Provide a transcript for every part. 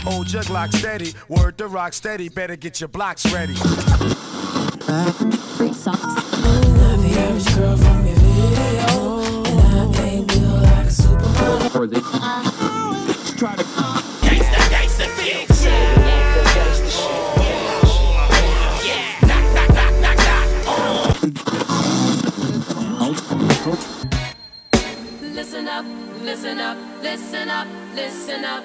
star, hold your Glock steady. Word to rock steady, better get your blocks ready. Free socks. Not the average girl from your video, and I ain't built like a supermodel. try to Listen up, listen up, listen up, listen up,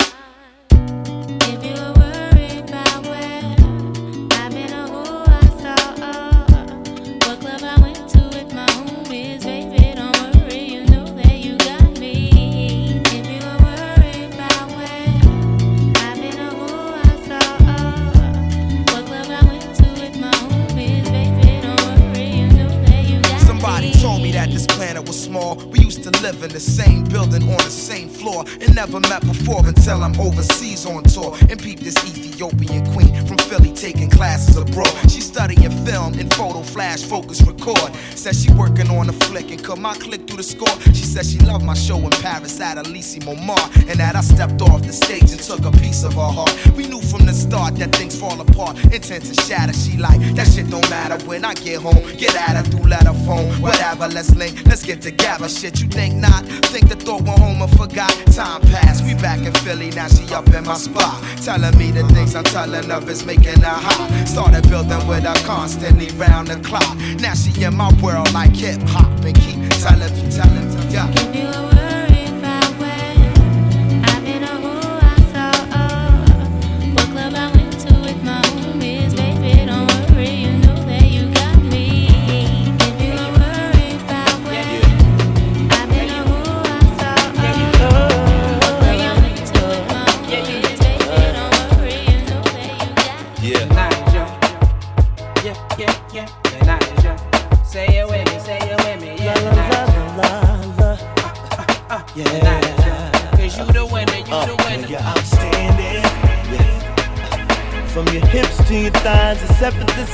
Live in the same building on the same floor and never met before until I'm overseas on tour and peep this Ethiopian queen from Philly taking classes abroad. She studying film and photo flash focus record. Says she working on a flick and cut my click through the score. She says she loved my show in Paris at Elysee Montmartre and that I stepped off the stage and took a piece of her heart. We knew from the start that things fall apart, intent to shatter. She like that shit don't matter when I get home. Get at her through letter phone, whatever. Let's link, let's get together. Shit, you think not? Think the thought went home and forgot. Time passed, we back in Philly now. She up in my spot, telling me the things I'm telling her is making her hot. Started building with her constantly round the clock. Now she in my world like hip hop and keep telling me, telling me, yeah.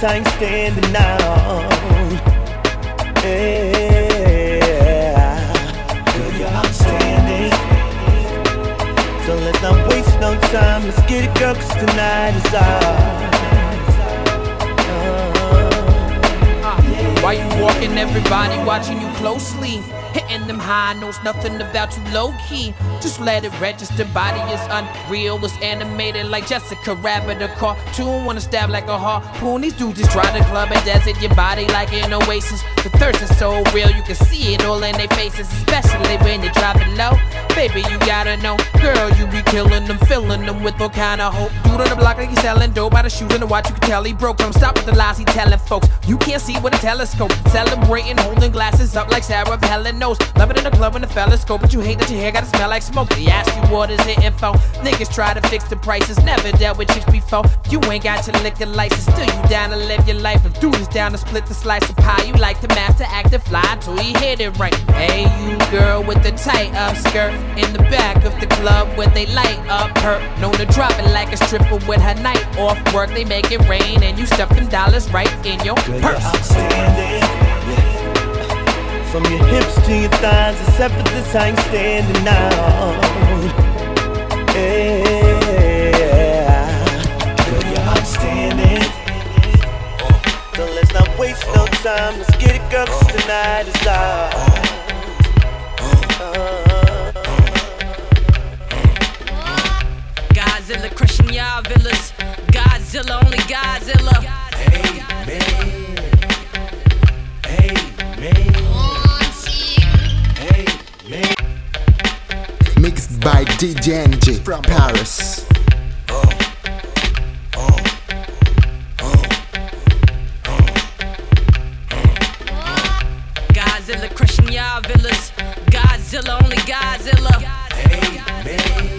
I ain't standing out. Yeah. Girl, you're outstanding. So let's not waste no time. Let's get it, girl, cause tonight is ours. Why you walking, everybody watching you closely. Hitting them high notes, nothing about you low key. Just let it register, body is unreal. It's animated like Jessica Rabbit, a cartoon. Wanna stab like a harpoon. These dudes just try to club and desert your body like an oasis. The thirst is so real, you can see it all in their faces, especially when you drop it low. Baby, you gotta know, girl, you be killing them, filling them with all kind of hope. Dude on the block like he's selling dope by the shoes and the watch, you can tell he broke. Don't stop with the lies he telling folks. You can't see with a telescope. Celebrating, holding glasses up like Sarah Helen knows. Love it in the club when the fellas but you hate that your hair gotta smell like smoke. They ask you what is it info. Niggas try to fix the prices, never dealt with chicks before. You ain't got your liquor license, still you down to live your life. If dude is down to split the slice of pie, you like to master act and fly till he hit it right. Hey, you girl with the tight up skirt in the back of the club where they light up her. Known to drop it like a stripper with her night off work. They make it rain and you stuff them dollars right in your Girl, purse. outstanding. Yeah. From your hips to your thighs, except for this, I ain't standing out. Yeah. Girl, you're outstanding. So let's not waste no time. Let's get it, girl, tonight is ours. Godzilla crushing y'all villas. Godzilla, only Godzilla. Amen. Amen. Amen. Mixed by DJ Enjay from Paris. Godzilla crushing y'all villas. Godzilla, only Godzilla. Amen.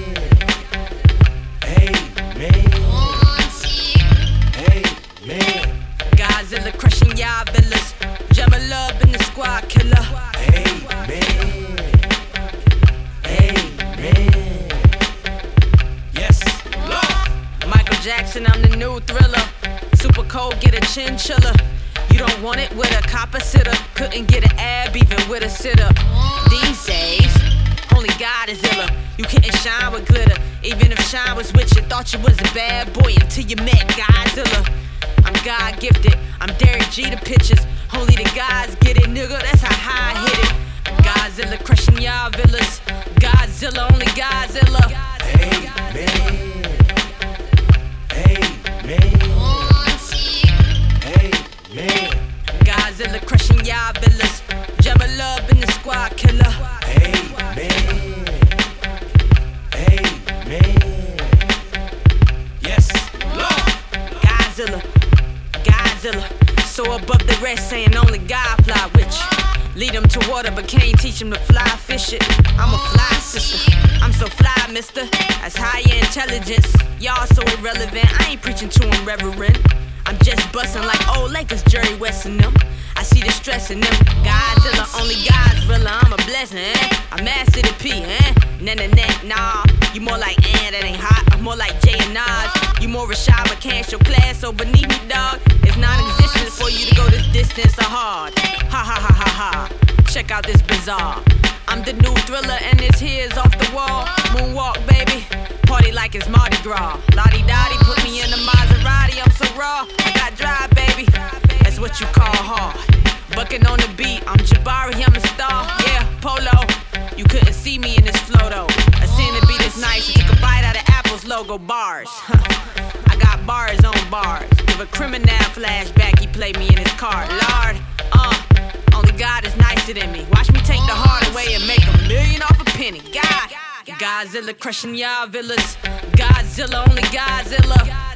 Thought you was a bad boy until you met Godzilla. I'm God gifted. I'm Derek G the pitches. Only the guys get it, nigga. That's how high I hit it. Godzilla crushing y'all villas. Godzilla, only Godzilla. Hey, man. Ay, man. Godzilla crushing y'all villas. Saying only God fly with you. Lead 'em to water, but can't teach 'em to fly fish it. I'm a fly sister. I'm so fly, mister. That's higher intelligence. Y'all so irrelevant. I ain't preaching to 'em, reverend. I'm just busting like old Lakers, Jerry West and them. I see the stress in them. Godzilla, only realer. I'm a blessing, eh? I'm master to P, eh? Nah, nah, nah, nah. You more like, eh, that ain't hot. I'm more like Jay and Nas. You more can't show class. So beneath me, dog, it's non existent for you to go this distance or hard. Ha ha ha ha ha. Check out this bizarre. I'm the new thriller, and this here's off the wall. Moonwalk, baby. Party like it's Mardi Gras. Lottie Dottie put me in the Maserati. I'm so raw. I got drive, baby. That's what you call hard. Bucking on the beat. I'm Jabari, I'm a star. Yeah, Polo. You couldn't see me in this flow though. I seen the beat is nice. I took a bite out of Apple's logo bars. Got bars on bars. Give a criminal flashback. He played me in his car. Lord, uh. Only God is nicer than me. Watch me take the heart away and make a million off a penny. God. Godzilla crushing y'all villas. Godzilla, only Godzilla. Godzilla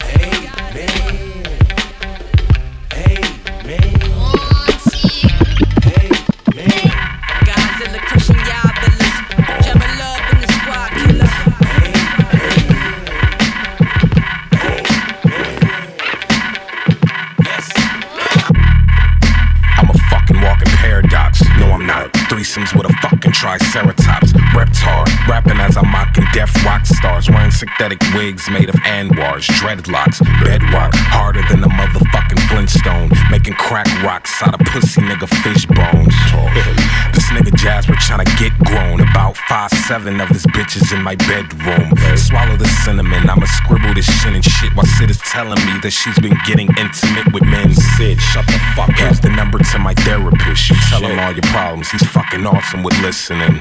With a fucking triceratops. Reptar, rapping as I'm mocking deaf rock stars. Wearing synthetic wigs made of anwars, dreadlocks, bedrock. Harder than a motherfucking Flintstone. Making crack rocks out of pussy nigga fish bones. This nigga Jasper tryna get grown. About five seven of his bitches in my bedroom. Swallow the cinnamon. I'ma scribble this shit and shit while Syd is telling me that she's been getting intimate with men. Syd, shut the fuck up. Here's the number to my therapist. You tell him all your problems. He's fucking awesome with listening.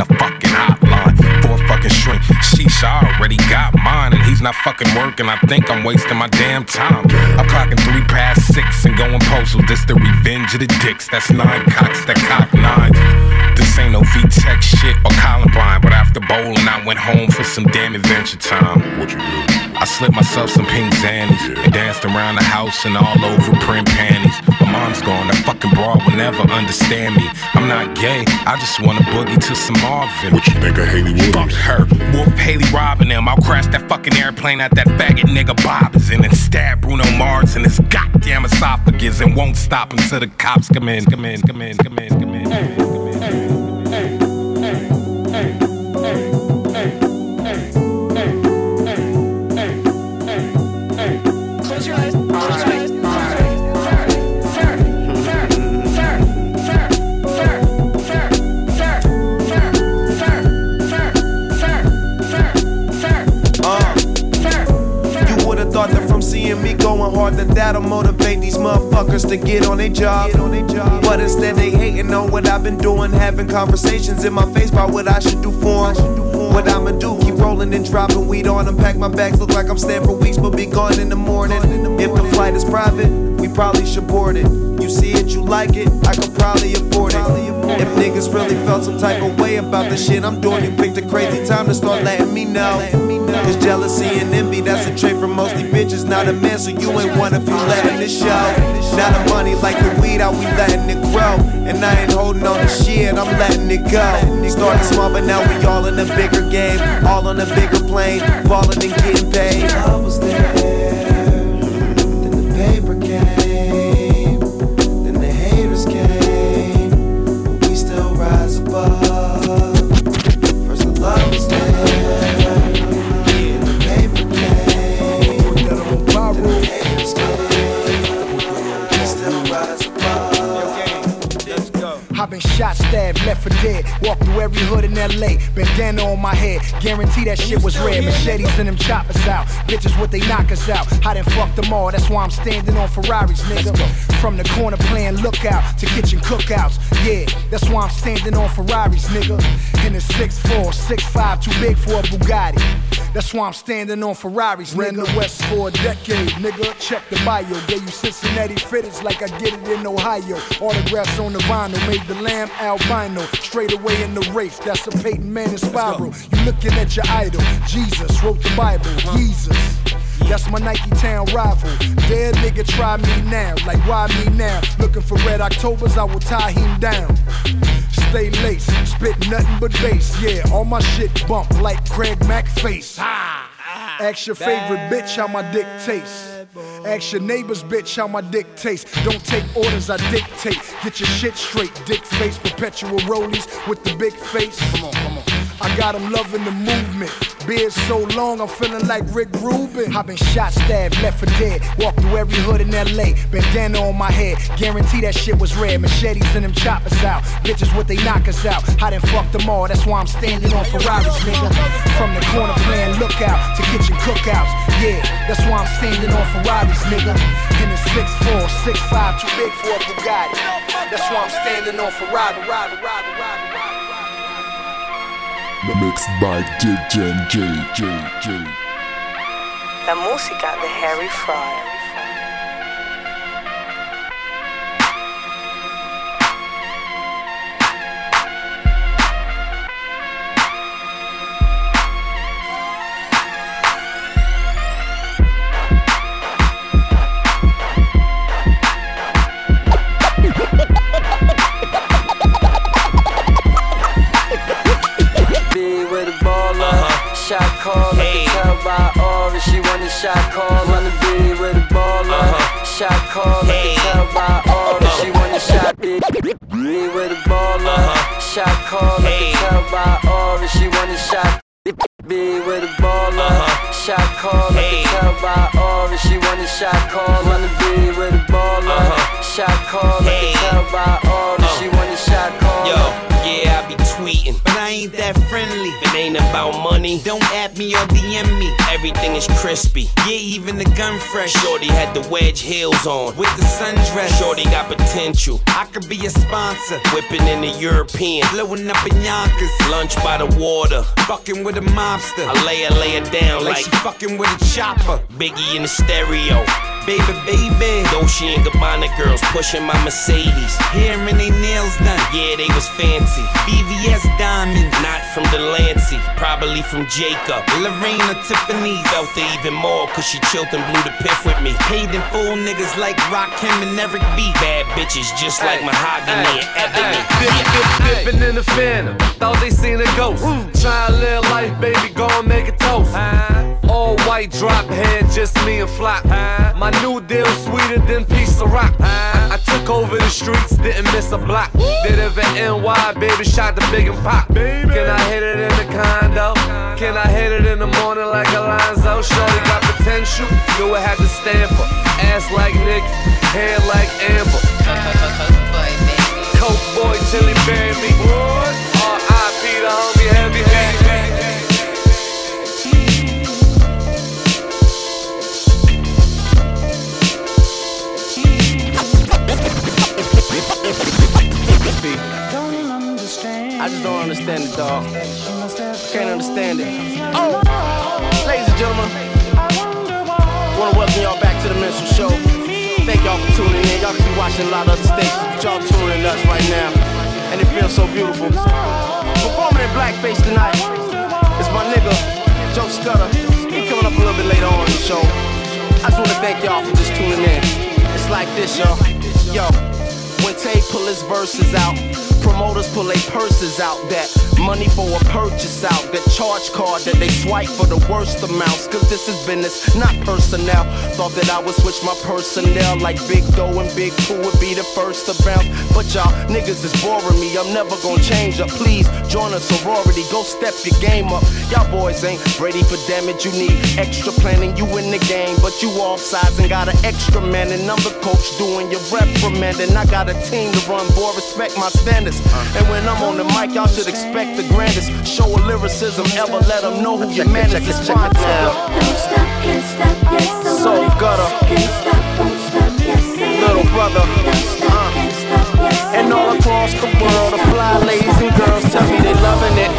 he's not fucking working. I think I'm wasting my damn time. I'm clocking three past six and going postal. This the revenge of the dicks. That's nine cocks that cock nines. This ain't no V-Tech shit or Columbine, but after bowling, I went home for some damn adventure time. What you do? I slipped myself some pink zannies and danced around the house and all over print panties. My mom's gone, that fucking broad will never understand me. I'm not gay, I just wanna boogie to some Marvin. What you think of Hayley Williams? Fuck her. Wolf Haley robbing them. I'll crash that fucking airplane that that faggot nigga Bob is in and stab Bruno Mars in his goddamn esophagus and won't stop until the cops come in, come in, come in, come in, come in. Come in, come in. That that'll motivate these motherfuckers to get on their job. But instead they hating on what I've been doing, having conversations in my face about what I should do for 'em. What I'ma do, keep rolling and dropping weed on them. Pack my bags, look like I'm staying for weeks, but be gone in the morning. If the flight is private, we probably should board it. You see it, you like it, I could probably afford it. If niggas really felt some type of way about the shit I'm doing, you picked a crazy time to start letting me know. Cause jealousy and envy, that's a trait for mostly bitches. Not a man, so you ain't one if you letting it show. Now the money like the weed, how we letting it grow. And I ain't holding on to shit, I'm letting it go. Started small, but now we all in a bigger game. All on a bigger plane, balling and getting paid. I was there, Walked through every hood in LA. Bandana on my head. Guarantee that shit was red. Machetes and them choppers out. Bitches what they knock us out. I done fucked them all. That's why I'm standing on Ferraris, nigga. From the corner playing lookout to kitchen cookouts. Yeah, that's why I'm standing on Ferraris, nigga. In a 6'4, 6'5, too big for a Bugatti. That's why I'm standing on Ferraris, Ran the West for a decade, nigga. Check the bio. Gave you Cincinnati fitteds like I get it in Ohio. Autographs on the vinyl. Made the lamb albino. Straight away in the race. That's a Peyton Manning spiral. You looking at your idol. Jesus wrote the Bible. Jesus. That's my Nike Town rival. Dead nigga, try me now. Like, why me now? Looking for red Octobers, I will tie him down. Stay laced, spit nothing but bass. Yeah, all my shit bump like Craig Mack face. Ask your favorite bitch how my dick tastes. Ask your neighbor's bitch how my dick tastes. Don't take orders, I dictate. Get your shit straight, dick face, perpetual rollies with the big face. Come on. Got 'em loving the movement. Beard so long, I'm feeling like Rick Rubin. I've been shot, stabbed, left for dead. Walked through every hood in LA. Bandana on my head. Guarantee that shit was red. Machetes and them choppers out. Bitches what they knock us out. I done fucked them all. That's why I'm standing on Ferraris, nigga. From the corner playing lookout to kitchen cookouts. Yeah, that's why I'm standing on Ferraris, nigga. In a 6'4, 6'5, too big for a Bugatti. That's why I'm standing on Ferrari, ride, ride, ride. The mixed by DJ J J J. La música de Harry Fraud. Shot call, hey. tell by aura she want a shot call. Wanna be with a baller, uh-huh. shot call, hey. tell by aura she want a uh-huh. shot. Be, be with a baller, uh-huh. shot call, hey. tell by aura she want a shot. Be with a baller, shot call, hey. tell by aura she want a shot call. Wanna be with a baller, shot call, hey. tell by aura she oh. want a shot call. Yo, yeah, I be tweeting, but I ain't that friendly. If it ain't about money, don't add me or DM me. Everything is crispy. Yeah, even the gun fresh. Shorty had the wedge heels on with the sundress. Shorty got potential. I could be a sponsor. Whipping in the European, blowing up in Yonkers. Lunch by the water, fucking with a mobster. I lay her, lay her down like, like she fucking with a chopper. Biggie in the stereo. Baby, baby. Dolce and Gabbana girls pushing my Mercedes. Hair and they nails done. Yeah, they was fancy. BVS diamonds. Not from Delancey. Probably from Jacob. Lorena Tiffany. Felt it even more cause she chilled and blew the piff with me. Paid in full niggas like Rakim and Eric B. Bad bitches just like Mahogany and Ebony. Dipping in the phantom. Thought they seen a ghost. Try to live life, baby. Go and make a toast. Uh-huh. All white drop head, just me and Flop. My new deal sweeter than piece of rock. I, I took over the streets, didn't miss a block. Did it for NY, baby, shot the big and pop. Can I hit it in the condo? Can I hit it in the morning like Alonzo? Shorty got potential, knew I had to stamp her. Ass like Nick, hair like Amber. Coke boy till he bury me. R.I.P. the homie heavy heavy. Understand it. Dog. Can't understand it. Oh, ladies and gentlemen, I want to welcome y'all back to the Minstrel Show. Thank y'all for tuning in. Y'all be watching a lot of other stations, but y'all tuning in us right now, and it feels so beautiful. Performing in blackface tonight is my nigga Joe Scudda. He coming up a little bit later on in the show. I just want to thank y'all for just tuning in. It's like this, yo. Yo, when Tay pull his verses out, promoters pull their purses out. That money for a purchase out. That charge card that they swipe for the worst amounts. Cause this is business, not personnel. Thought that I would switch my personnel like Big Doe and Big Pooh would be the first to bounce. But y'all niggas is boring me. I'm never gonna change up. Please join a sorority. Go step your game up. Y'all boys ain't ready for damage. You need extra planning. You in the game, but you off and got an extra man. And I'm the coach doing your reprimanding. I got a team to run, boy. Respect my standards. And when I'm on the mic, y'all should expect the grandest. Show of lyricism ever. Let them know who your man is. It's fine Soul gutter. Little brother. Uh. And all across the world, the fly ladies and girls tell me they loving it.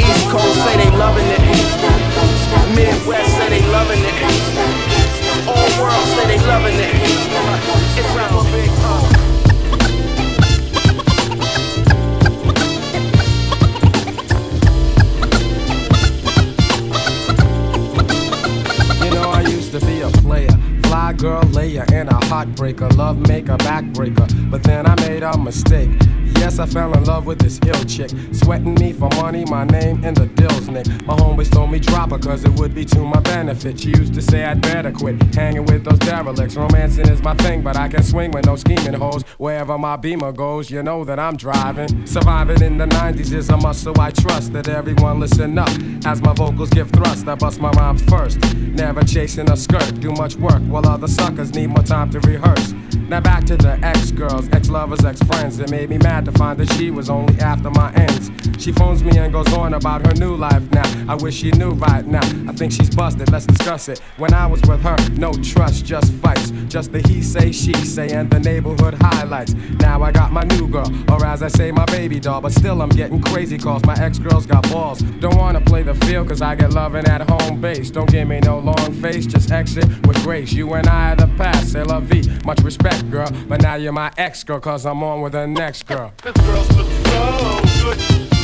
East Coast say they loving it. Midwest say they loving it. All world say they loving it. It's rapper big huh? Fly girl layer and a heartbreaker, love maker, backbreaker. But then I made a mistake. Yes, I fell in love with this ill chick. Sweating me for money, my name in the dills, Nick. My homies told me drop her cause it would be to my benefit. She used to say I'd better quit hanging with those derelicts. Romancing is my thing, but I can swing with no scheming hoes. Wherever my beamer goes, you know that I'm driving. Surviving in the 90s is a muscle I trust that everyone listen up. As my vocals give thrust, I bust my rhymes first. Never chasing a skirt, do much work while other suckers need more time to rehearse. Now back to the ex girls, ex lovers, ex friends. It made me mad to find that she was only after my ends. She phones me and goes on about her new life now. I wish she knew right now. I think she's busted, let's discuss it. When I was with her, no trust, just fights. Just the he say, she say, and the neighborhood highlights. Now I got my new girl, or as I say, my baby doll. But still, I'm getting crazy calls. My ex girls got balls. Don't wanna play the field, cause I get loving at home base. Don't give me no long face, just exit with grace. You and I are the past, c'est la vie. Much respect, girl. But now you're my ex girl, cause I'm on with the next girl. This girl's so good.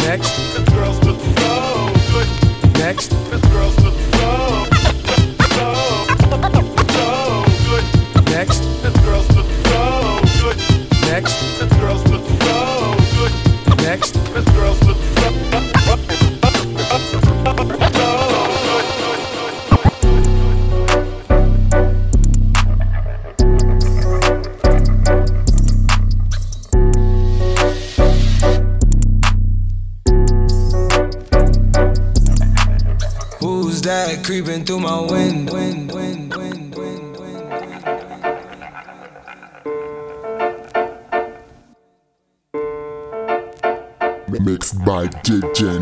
Next, This girl's so good. next, This girl's so, Creeping through my window? Mixed by DJ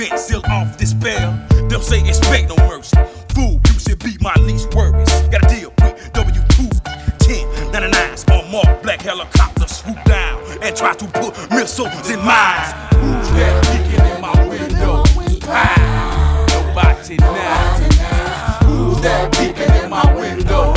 vent seal off this spell. Them say expect no mercy. Fool, you should be my least worries. Gotta deal with W2 10 99s on mark black helicopter swoop down and try to put missiles in mines. Who's that peeking in my window? Ah, nobody now. Who's that peeking in my window?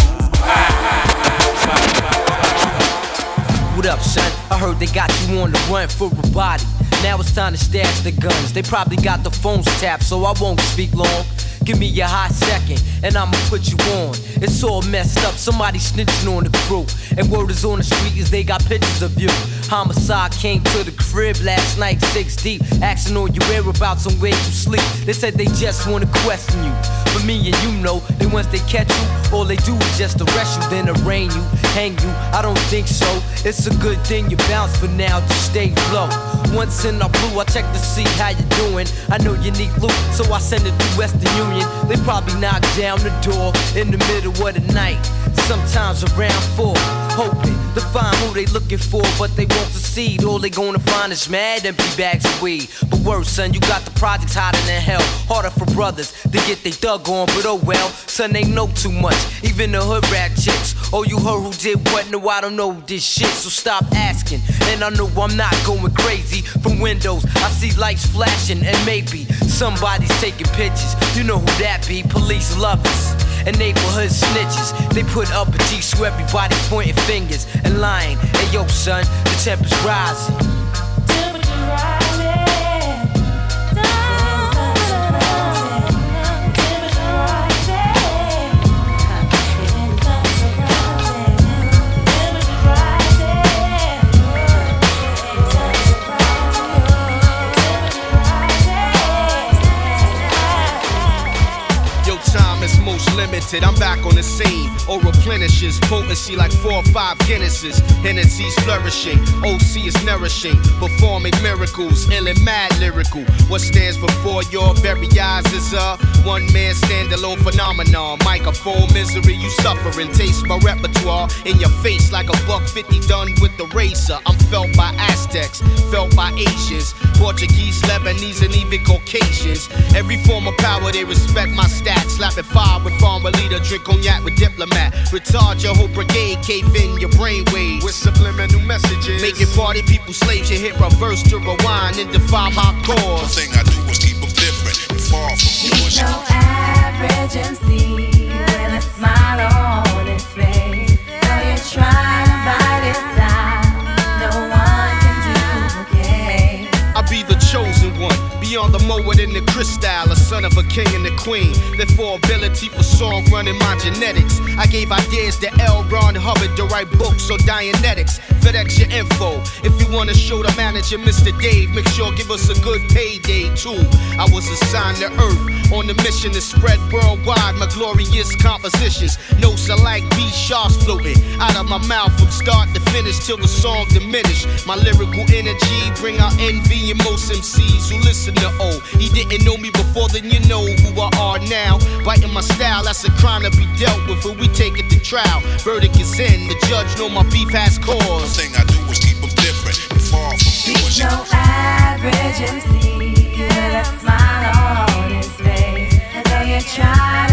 What up, son? I heard they got you on the run for a body. Now it's time to stash the guns. They probably got the phones tapped, so I won't speak long. Give me a hot second, and I'ma put you on. It's all messed up, somebody snitching on the crew. And word is on the street is they got pictures of you. Homicide came to the crib last night, six deep, asking all your whereabouts and where you sleep. They said they just wanna question you. But me and you know that once they catch you, all they do is just arrest you, then arraign you, hang you. I don't think so. It's a good thing you bounce for now, just stay low. Once in our blue, I check to see how you doing. I know you need loot, so I send it through Western Union. They probably knock down the door in the middle of the night. Sometimes around four, hoping to find who they looking for, but they won't succeed. All they gonna find is mad empty bags of weed. But worse, son, you got the projects hotter than hell. Harder for brothers to get they thug on, but oh well, son, they know too much. Even the hood rat chicks. Oh, you heard who did what? No, I don't know this shit, so stop asking. And I know I'm not going crazy. From windows, I see lights flashing, and maybe somebody's taking pictures. You know who that be? Police lovers and neighborhood snitches. They put up a G so everybody pointing fingers and lying. Hey yo, son, the temperature's rising. Limited. I'm back on the scene. Or replenishes potency like four or five Guinnesses. Hennessy's flourishing. OC is nourishing. Performing miracles. Ill and mad lyrical. What stands before your very eyes is a one man standalone phenomenon. Microphone misery you suffering. Taste my repertoire in your face like a buck 50 done with the razor. I'm felt by Aztecs, felt by Asians, Portuguese, Lebanese, and even Caucasians. Every form of power, they respect my stats. Slapping fire with farmer leader, drink cognac with diplomat. Retard your whole brigade, cave in your brainwaves. With subliminal messages. Making party people slaves, you hit reverse to rewind and define hardcore. The thing I do is keep them different and far from He's yours. so average MC with a smile beyond the mower than the crystal, a son of a king and a queen. Therefore, ability for song running my genetics. I gave ideas to L. Ron Hubbard to write books or Dianetics. FedEx your info. If you wanna show the manager, Mr. Dave, make sure give us a good payday too. I was assigned to Earth on the mission to spread worldwide my glorious compositions. Notes are like B sharps floating out of my mouth from start to finish till the song diminish. My lyrical energy bring out envy in most MCs who listen to O. He didn't know me before, then you know who I are now. Biting my style, that's a crime to be dealt with, but we take it to trial. Verdict is in, the judge know my beef has cause. The thing I do is keep them different and far from yours. He's no average MC with a smile on his face. And though you try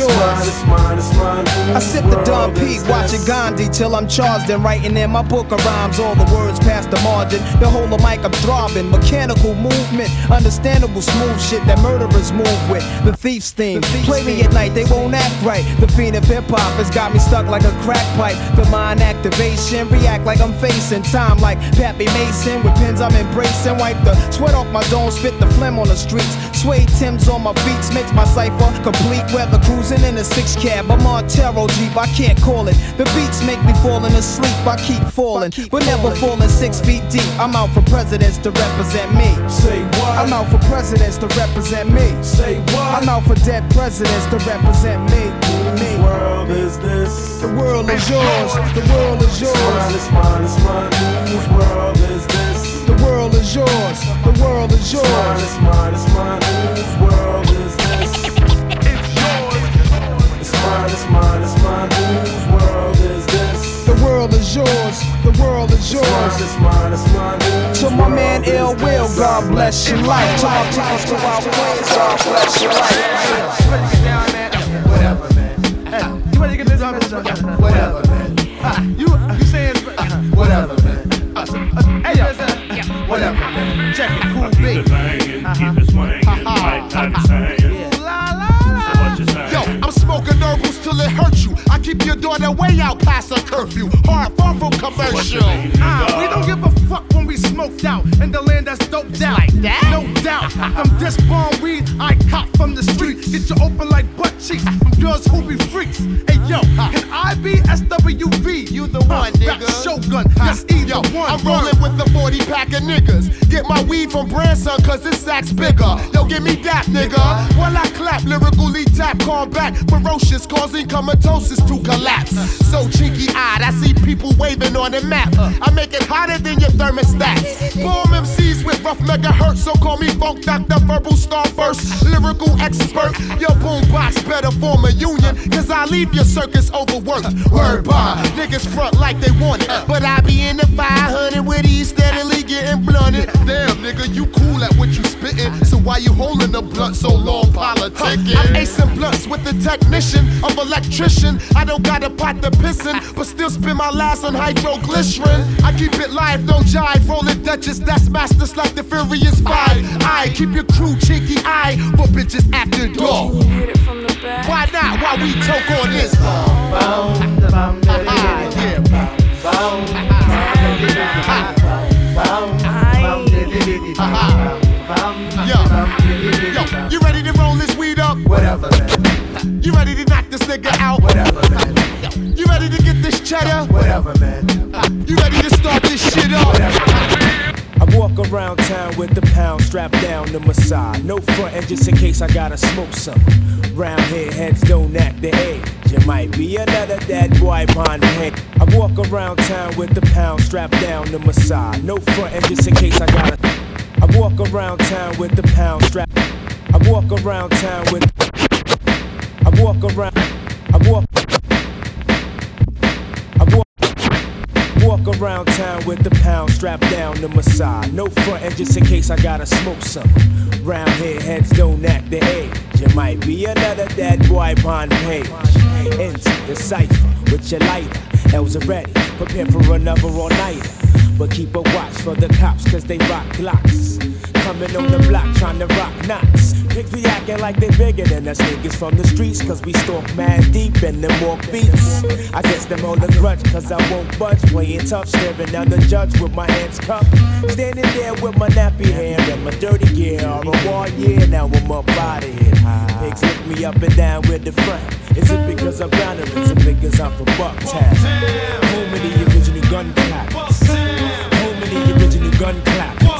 yours. It's mine, it's mine, it's mine. I sip the Don P, watching Gandhi till I'm charged and writing in my book of rhymes. All the words past the margin. The whole of mic I'm throbbing. Mechanical movement, understandable smooth shit that murderers move with. The thief's theme. Play me at night, they won't act right. The fiend of hip hop has got me stuck like a crack pipe. The mind activation, react like I'm facing time like Pappy Mason. With pins I'm embracing. Wipe the sweat off my dome, spit the phlegm on the streets. Sway Tim's on my beats makes my cipher complete. Weather cruising in a six cab. I'm on Taro Jeep, I can't call it. The beats make me falling asleep. I keep falling, but never falling six feet deep. I'm out for presidents to represent me. Say what? I'm out for presidents to represent me. Say what? I'm out for dead presidents to represent me. Me. Whose world is this? The world is yours. The world is yours. It's mine, it's mine, it's mine. Whose world is this? The world is yours. The world is yours. It's mine, it's mine, whose world is this? It's mine, it's mine, it's mine, whose world is this? The the world is yours. It's mine, it's mine, it's To my man Ill Will, God bless your life. To my peoples, to our ways, God bless your life. Whatever, man. You ready to get this up? Whatever, man. You you saying whatever, man. Hey, yo, whatever, man. Check it, cool beat. Keep it swinging like I'm keep your daughter way out past her curfew. Hard far from commercial. Ah, we don't give a fuck when we smoked out in the land that's doped out. Like that? No doubt. From this bomb weed I cop from the street. Get you open like butt cheeks from girls who be freaks. Hey yo, can I be SWV? You the one, nigga. Shogun, yes, either one. I'm rolling with the 40 pack of niggas. Get my weed from Branson, cause this sack's bigger. Yo, give me that, nigga. While I clap, lyrically tap, combat, ferocious, causing comatosis to collapse. So cheeky eyed, I see people waving on the map. I make it hotter than your thermostats. Form MCs with rough megahertz, so call me Funk Doctor Verbal Starburst. Lyrical expert, your boombox better form a union, cause I leave your circus overworked. Word bar, niggas front like they want it, but I be in the 500 with these steadily getting blunted. Damn, nigga, you cool at what you spittin', so why you holding the blunt so long, politicking? I'm acing blunts with the technician of electrician. I don't got a pot to pissin', but still spend my last on hydroglycerin. I keep it live, no jive, rolling Duchess, that's masters like the Furious Five. I keep your crew cheeky eye for bitches acting dog. Why not? Why we talk on this? Yo, you ready to roll this weed up? Whatever, man. You ready to knock this nigga out? Whatever, man. Ready to get this cheddar? Whatever, man. Ah, you ready to start this shit up? I walk around town with the pound strapped down to my side. No frontin' just in case I gotta smoke some. Round here, heads don't act the age. You might be another dead boy behind the head. I walk around town with the pound strapped down to my side. No frontin' just in case I gotta. I walk around town with the pound strapped. I walk around town with. I walk around. I walk. Walk around town with the pound strapped down to my side. No frontin' just in case I gotta smoke some. Round here, heads don't act the age. You might be another dead boy the page. Into the cipher with your lighter. L's are ready, prepare for another all nighter. But keep a watch for the cops, cause they rock glocks. Coming on the block trying to rock knots. Pick be acting like they bigger than us niggas from the streets, cause we stalk mad deep and them walk beats. I guess them all a grudge, cause I won't budge. Playing tough, staring down the judge with my hands cupped. Standing there with my nappy hair and my dirty gear. All a war, yeah, now I'm up out of here. Pigs lift me up and down with the front. Is it because I'm down or is it because I'm from Bucktown? Home of the original gun clappers. Home of the original gun clappers.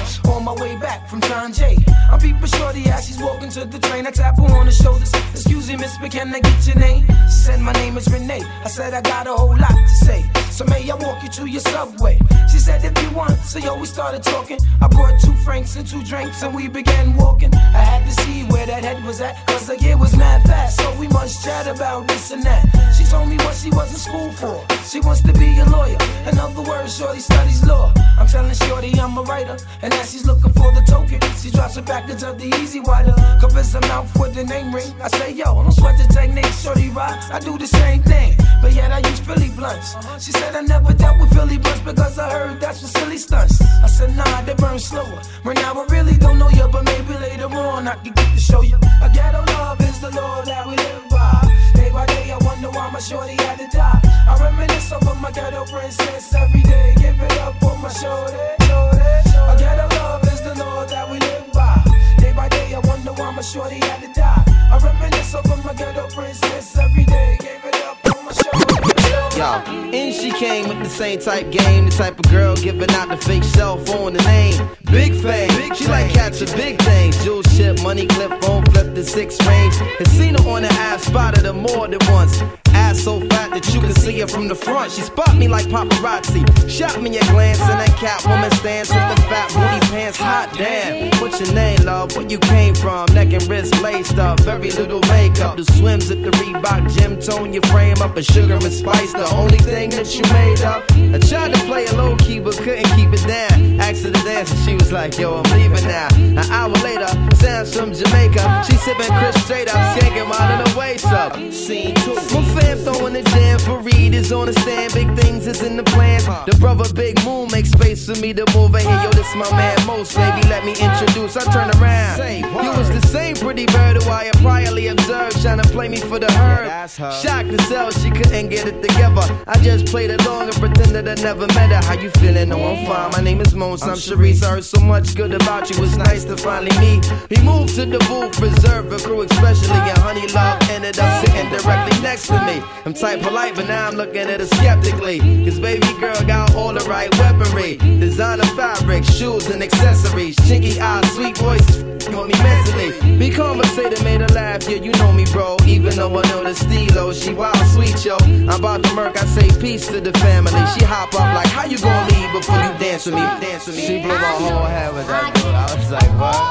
miss, but can I get your name? She said, My name is Renee. I said, I got a whole lot to say. So may I walk you to your subway? She said, If you want. So yo, we started talking. I brought two francs and two drinks and we began walking. I had to see where that head was at. Cause the year was mad fast. So we must chat about this and that. She told me what she was in school for. She wants to be a lawyer. In other words, Shorty studies law. I'm telling Shorty I'm a writer. And as she's looking for the token, she drops a package of the E-Z Wider. Covers her mouth with the name ring. I say, yo, I don't sweat the technique, Shorty rocks. I do the same thing. But yet I use Philly blunts. She said I never dealt with Philly blunts because I heard that's for silly stunts. I said, nah, they burn slower. Right now I really don't know you, but maybe later on I can get to show you. A ghetto love is the law that we live by. Day by day I wonder why my shorty had to die. I reminisce over my ghetto princess every day. Give it up on my shorty. A ghetto love is the law that we live by. Day by day I wonder why my shorty had to die. I reminisce over my ghetto princess every day. Give it up on my shorty. Yo, in she came with the same type game, the type of girl giving out the fake cell phone, the name. Big fame, she like cats catching big things. Jewel ship, money clip, phone flip the six range. And seen her on the ass, spotted her more than once. Ass so fat that you can see her from the front. She spot me like paparazzi. Shot me a glance and that cat woman stands with the fat booty pants. Hot damn. What's your name, love? Where you came from? Neck and wrist laced up. Very little makeup. The swims at the Reebok gym tone your frame up. And sugar and spice, the only thing that you made up. I tried to play it low key, but couldn't keep it down. Asked her to dance and she was like, yo, I'm leaving now. An hour later, sounds from Jamaica. She sipping Chris straight up, skanking while in her waist up. Scene two. My fam throwing the jam for Reed is on the stand. Big things is in the plans. The brother Big Moon makes space for me to move in here. Yo, this my man Mos, baby. Let me introduce. I turn around. You was the same pretty bird who I had priorly observed, trying to play me for the herb. Shocked to sell, she couldn't get it together. I just played along and pretended I never met her. How you feeling? No, I'm fine. My name is Mos. I'm Sharice. I heard so much good about you. It's nice to finally meet. He moved to the booth, reserved for crew, especially and Honey Love ended up sitting directly next to me. I'm type polite, but now I'm looking at her skeptically. Cause baby girl got all the right weaponry. Designer fabric, shoes and accessories. Chinky eyes, sweet voice, on me mentally. Be conversated, made her laugh, yeah, you know me, bro. Even though I know the stilo, she wild sweet, yo. I'm about to murk, I say peace to the family. She hop up like, how you gonna leave before you dance with me? Dance with me. She blew my whole head with that dude. I was like, what?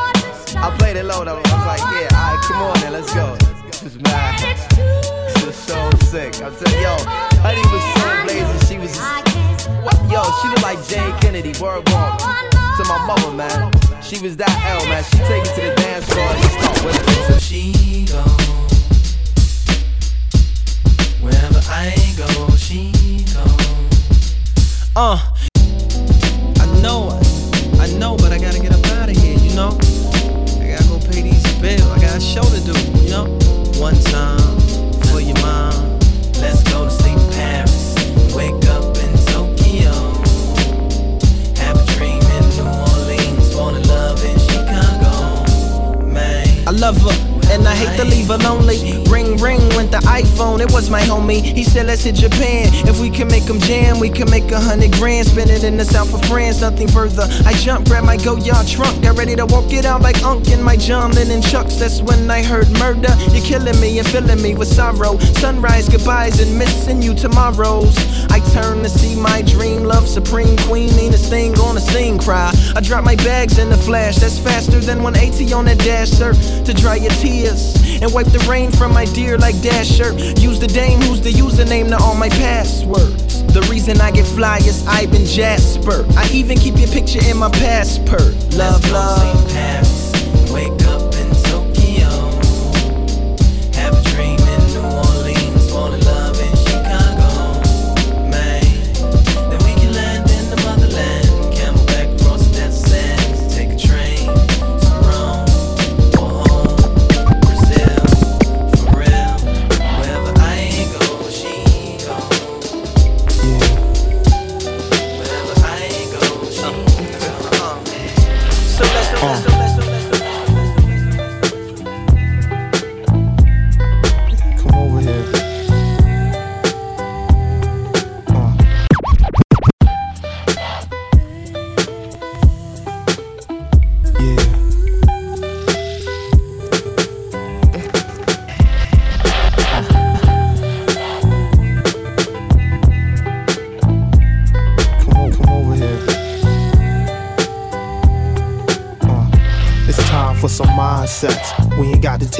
I played it low though. I was like, yeah, alright, come on then, let's go. This is mad. Is so sick. I'm telling yo, honey was so blazing. She was, what? Yo, she looked like Jayne Kennedy. Word walk to my mother, man. She was that L, man. She take me to the dance floor and she start whipping. She go I go. She go. Uh, I know, I know, but I gotta get up out of here, you know? I gotta go pay these bills, I got a show to do, you know? One time for your mom. Let's go to sleep Paris. Wake up in Tokyo. Have a dream in New Orleans. Fall in love in Chicago. Man. I love her. And I hate to leave her lonely. Ring, ring went the iPhone, it was my homie. He said, Let's hit Japan. If we can make them jam, we can make a hundred grand. Spend it in the south of France, nothing further. I jumped, grabbed my Goyard trunk, got ready to walk it out like Unk in my John Lennon chucks. That's when I heard murder. You're killing me and filling me with sorrow. Sunrise, goodbyes, and missing you tomorrows. I turn to see my dream, love supreme queen. Nina's thing on the scene, cry. I drop my bags in the flash, that's faster than 180 on that dash, sir. To dry your tears and wipe the rain from my dear like Dasher. Use the dame who's the username to all my passwords. The reason I get fly is I've been Jasper. I even keep your picture in my passport. Love, love. Paris. Wake up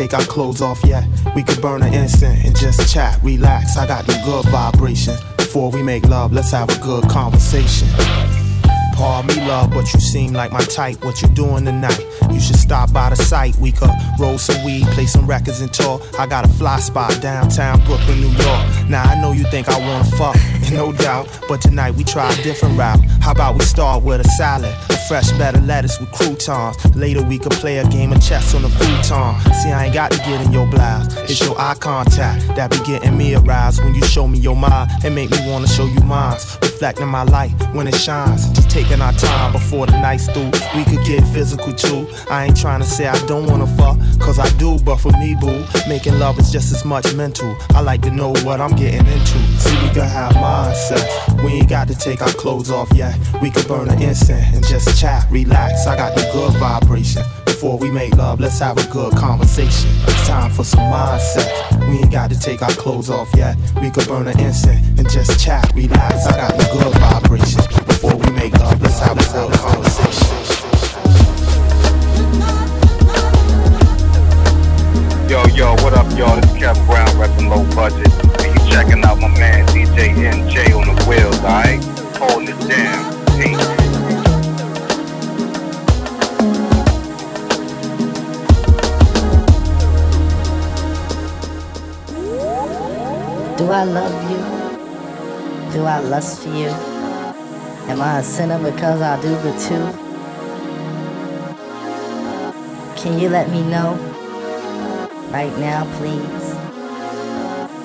take our clothes off yet. We could burn an instant and just chat, relax. I got the good vibration. Before we make love, let's have a good conversation. Pardon me, love, but you seem like my type. What you doing tonight? You should stop by the site. We could roll some weed, play some records, and talk. I got a fly spot downtown Brooklyn, New York. Now I know you think I wanna fuck, no doubt, but tonight we try a different route. How about we start with a salad, Fresh better lettuce with croutons. Later we could play a game of chess on the futon. See, I ain't got to get in your blouse. It's your eye contact that be getting me aroused when you show me your mind and make me wanna show you mine. Reflecting my light when it shines. Just taking our time before the night's through. We could get physical too. I ain't trying to say I don't wanna fuck, cause I do, but for me, boo, making love is just as much mental. I like to know what I'm getting into. See, we could have mindsets. We ain't got to take our clothes off yet. We could burn an incense and just chat, relax. I got the good vibration. Before we make love, let's have a good conversation. It's time for some mindset. We ain't got to take our clothes off yet. We could burn an incense and just chat, relax. I got the good vibration. Before we make love, let's have a good conversation. Yo, yo, what up, y'all? This Kev Brown repping low budget. Checking out my man DJ Enjay on the wheels, alright? Holding it down. Peace. Do I love you? Do I lust for you? Am I a sinner because I do the two? Can you let me know? Right now, please.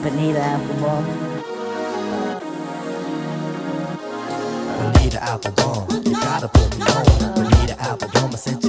Bonita Applebum. Bonita Applebum, you gotta put me on. Bonita Applebum, I said you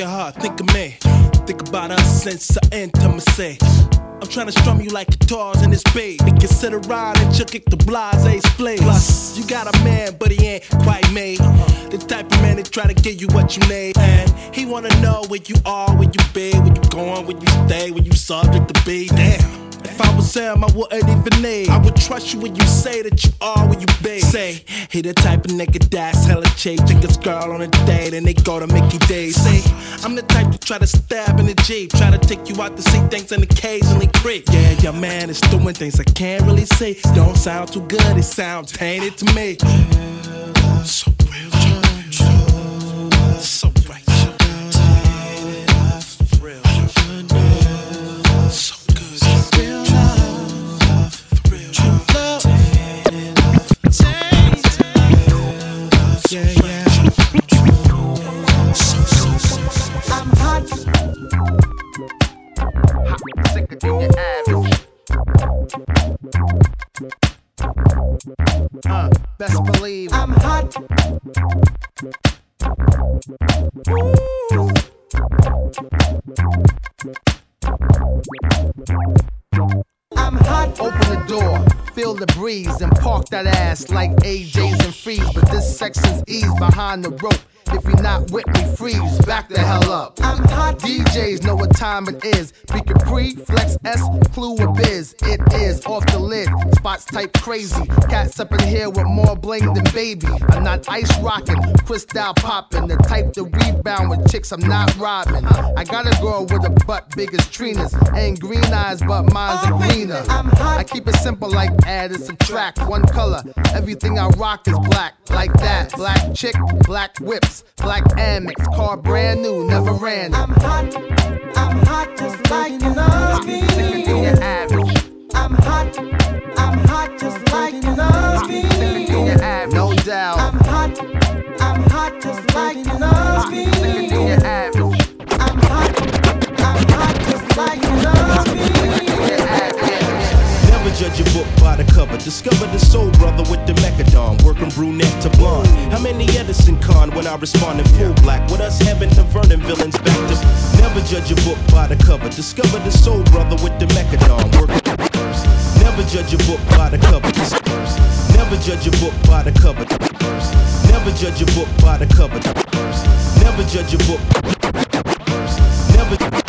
Think of her, think of me. Think about us since the intimacy. I'm trying to strum you like guitars in this beat. And consider and chuck it the blase split. Plus, you got a man, but he ain't quite made. Uh-huh. The type of man that try to give you what you need. And he wanna know where you are, where you be, where you going, where you stay, where you subject to be. Damn. If I was him, I wouldn't even need. I would trust you when you say that you are where you be. Say, he the type of nigga that's hella cheap. Take his girl on a date and they go to Mickey D's. Say, I'm the type to try to stab in the Jeep. Try to take you out to see things and occasionally creep. Yeah, your man is doing things I can't really say. Don't sound too good, it sounds tainted to me. So real, so right. so Real. Uh, best believe I'm hot. I'm hot. Open the door, feel the breeze. breeze and park that ass like AJ's and freeze. But this section's ease behind the rope. If you're not with me, freeze, back the hell up. I'm hot. DJs know what time it is. Be Capri, Flex S, Clue or Biz. It is off the lid. Spots type crazy. Cats up in here with more bling than baby. I'm not ice rocking, crystal popping. The type to rebound with chicks I'm not robbing. I got a girl with a butt big as Trina's. Ain't green eyes, but mine's a greener. I keep it simple like add and subtract. One color. Everything I rock is black. Like that. Black chick, black whips, black Amex. Car brand new, never ran. I'm hot. I'm hot just like you love me. I'm hot. I'm hot just like you love me. No doubt. I'm hot. I'm hot just like you love me. I'm hot. I'm hot just like you love me. Judge a book by the cover. Discover the soul brother with the Mecca Don, working brunette to blonde. How many Edison con when I respond in full black? With us heaven to Vernon villains back to. Never judge a book by the cover. Discover the soul brother with the Mecca Don, working. Never judge a book by the cover. Never judge a book by the cover. Never judge a book by the cover. Never judge a book. Never.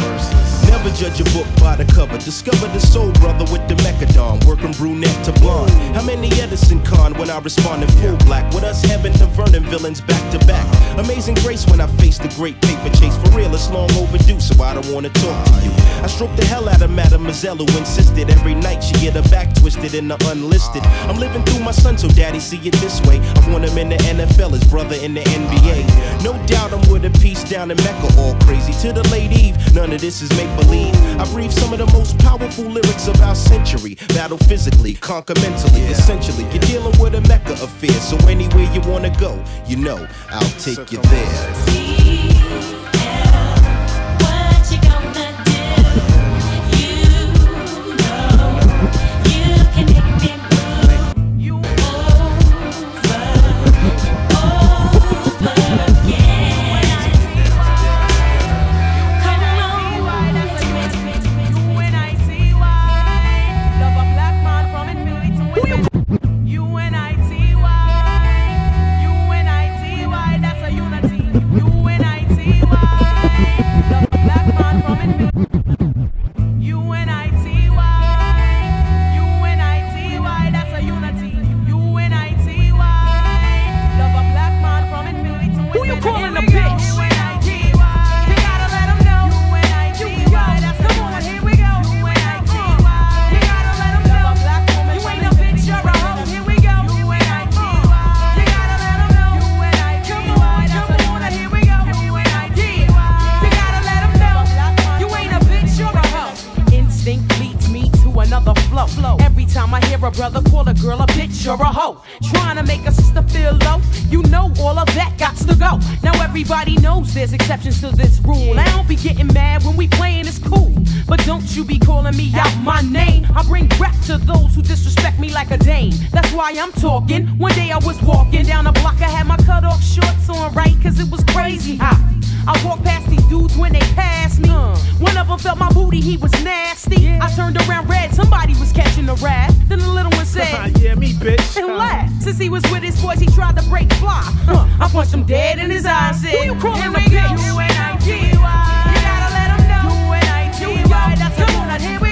Never judge a book by the cover. Discover the soul brother with the Mecca Don, working brunette to blonde. How many Edison con when I respond in full black? With us heaven to Vernon villains back to back. Amazing grace when I face the great paper chase. For real, it's long overdue, so I don't wanna talk to you. I stroke the hell out of Mademoiselle who insisted every night she get her back twisted in the unlisted. I'm living through my son, so daddy see it this way. I want him in the NFL, his brother in the NBA. No doubt I'm with a piece down in Mecca, all crazy. To the late Eve, none of this is make believe. I breathe some of the most powerful lyrics of our century. Battle physically, conquer mentally. Essentially, you're dealing with a mecca affair. So anywhere you wanna go, you know I'll take you there. Calling everybody knows there's exceptions to this rule. I don't be getting mad when we playing, it's cool. But don't you be calling me out my name. I bring rap to those who disrespect me like a dame. That's why I'm talking. One day I was walking down the block, I had my cut off shorts on, right? Cause it was crazy hot. I walked past these dudes when they passed me. One of them felt my booty, he was nasty. I turned around red, somebody was catching a rat. Then the little one said, Yeah, me, bitch. and laughed. Since he was with his boys, he tried to break fly. Huh. I punched him dead in his eye and said, Who you calling a bitch? You and I, G-Y. You gotta let him know. You and I, G-Y. That's a unit. Here we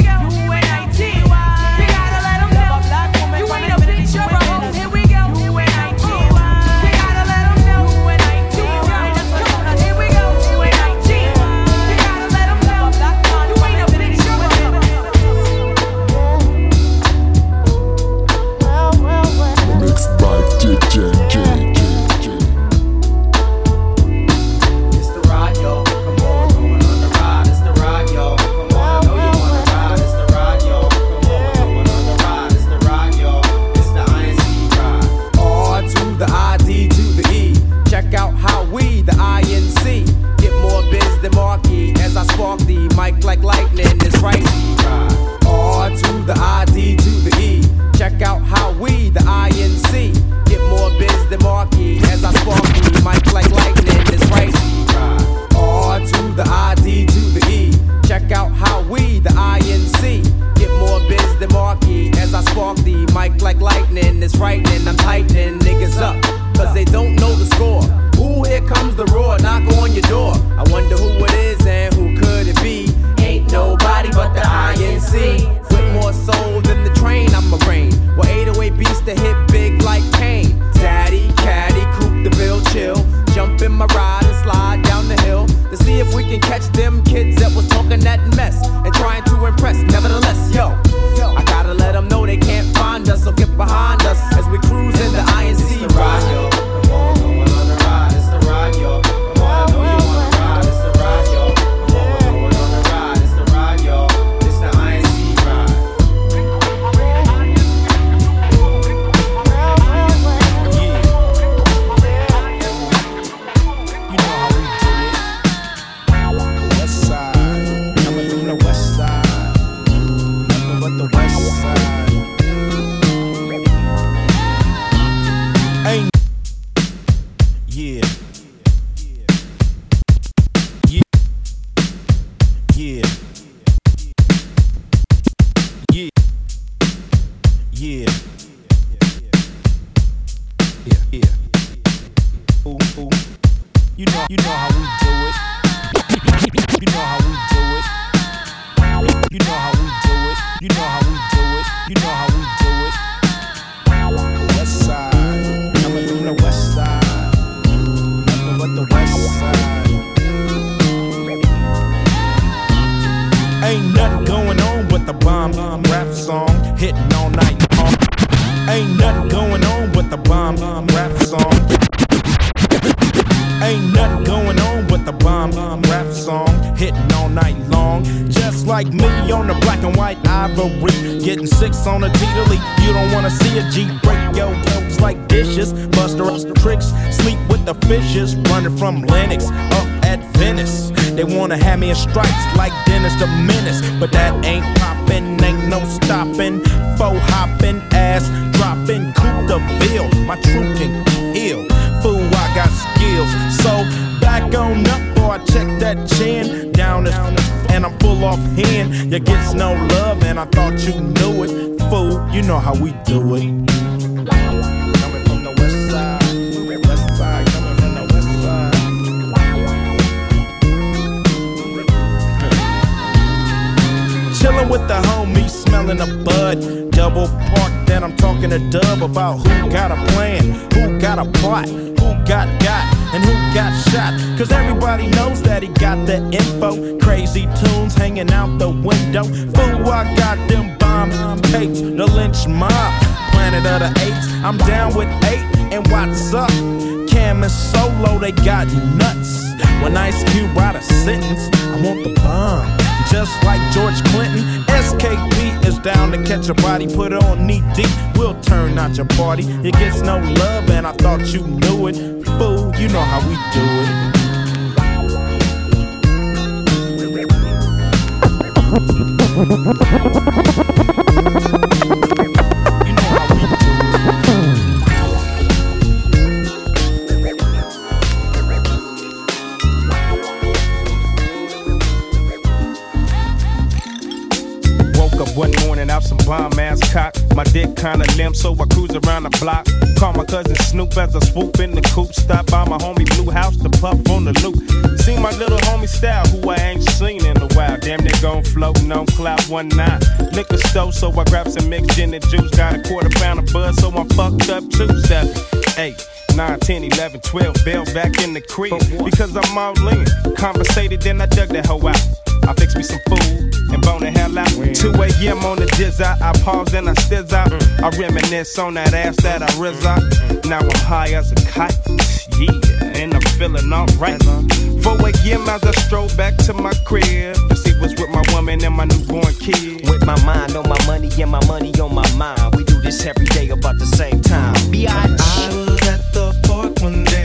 check that chin down this, and I'm full off hand. You gets no love, and I thought you knew it. Fool, you know how we do it. Chillin' with the homies, smelling a bud. Double park, then I'm talking to Dub about who got a plan, who got a plot, who got got, and who got shot. Cause everybody knows that he got the info. Crazy tunes hanging out the window. Fool, I got them bomb tapes, the Lench Mob, planet of the apes. I'm down with eight, and what's up? Kam and Solo, they got nuts. When Ice Cube write a sentence, I want the bomb. Just like George Clinton, SKP is down to catch a body, put it on knee deep. We'll turn out your party. It gets no love, and I thought you knew it. Fool, you know how we do it. ハハハハハ! My dick kinda limp, so I cruise around the block. Call my cousin Snoop as I swoop in the coupe. Stop by my homie Blue House to puff on the loop. See my little homie style, who I ain't seen in a while. Damn, they gon' floating on cloud one nine. Liquor store, so I grab some mixed gin and juice. Got a quarter pound of buzz, so I'm fucked up too. Seven, eight. 9, 10, 11, 12, bail back in the crib because I'm all in. Conversated, then I dug that hoe out. I fix me some food and bone the hell out. 2 a.m. on the jizz out. I pause and I stiz out. Mm. I reminisce on that ass that I riz out. Mm. Now I'm high as a kite. Yeah, and I'm feeling alright. 4 a.m. as I stroll back to my crib to see what's with my woman and my newborn kid. With my mind on my money and my money on my mind. We do this every day about the same time. Biatch. I was at the park one day.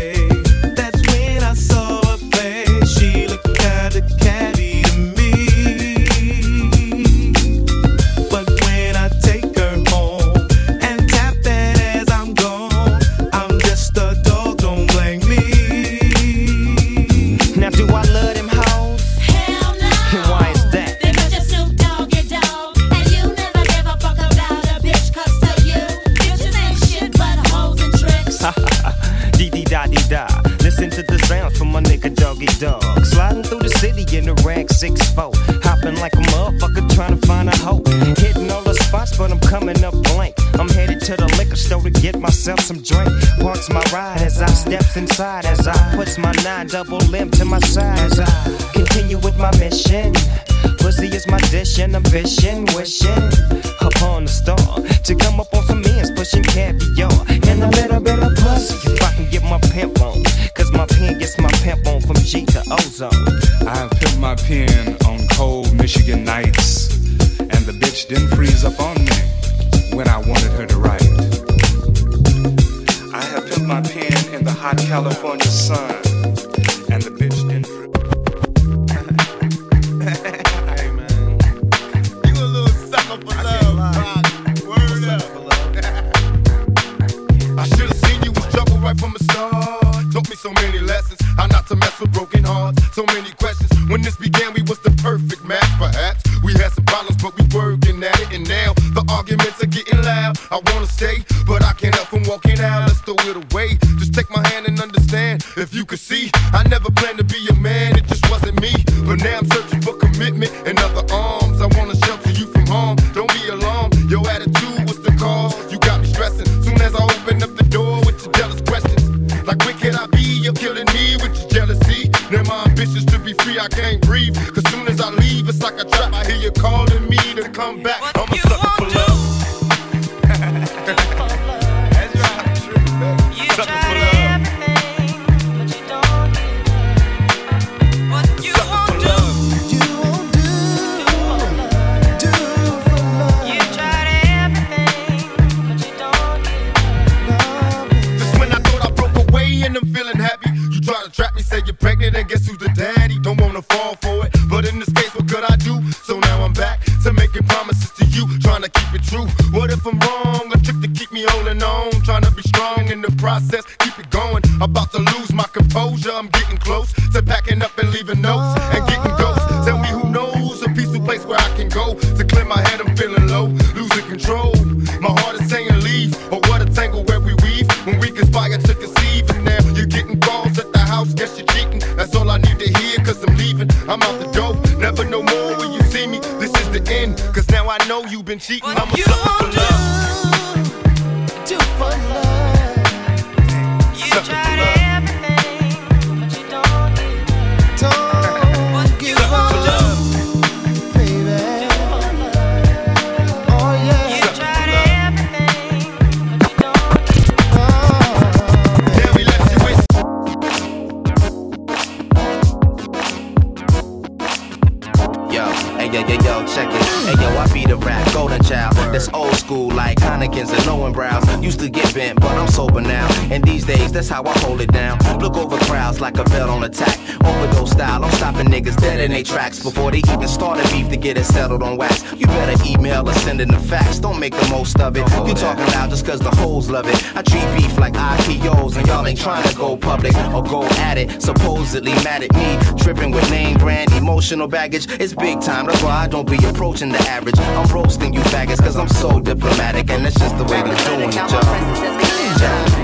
emotional baggage, it's big time. That's why I don't be approaching the average. I'm roasting you faggots, cause I'm so diplomatic, and that's just the way we're doing it, y'all.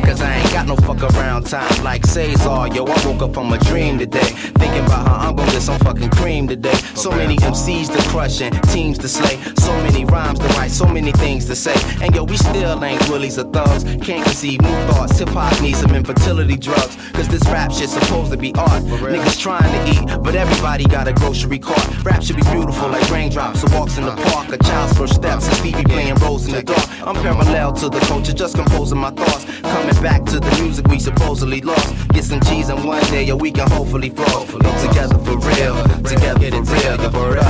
Cause I ain't got no fuck around time like Cesar. Yo, I woke up from a dream today. Thinking about how I'm gonna get some fucking cream today. So many MCs to crush and teams to slay. So many rhymes to write, so many things to say. And yo, we still ain't willies or thugs. Can't conceive new thoughts. Hip hop needs some infertility drugs. Cause this rap shit's supposed to be art. Niggas trying to eat, but everybody got a grocery cart. Rap should be beautiful like raindrops or walks in the park. A child's first steps and Stevie playing roles in the dark. I'm parallel to the culture, just composing my thoughts. Coming back to the music we supposedly lost. Get some cheese and one day yo, we can hopefully flow. Together for real, together for real, for real.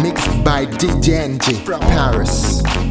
Mixed by DJ Enjay, Paris.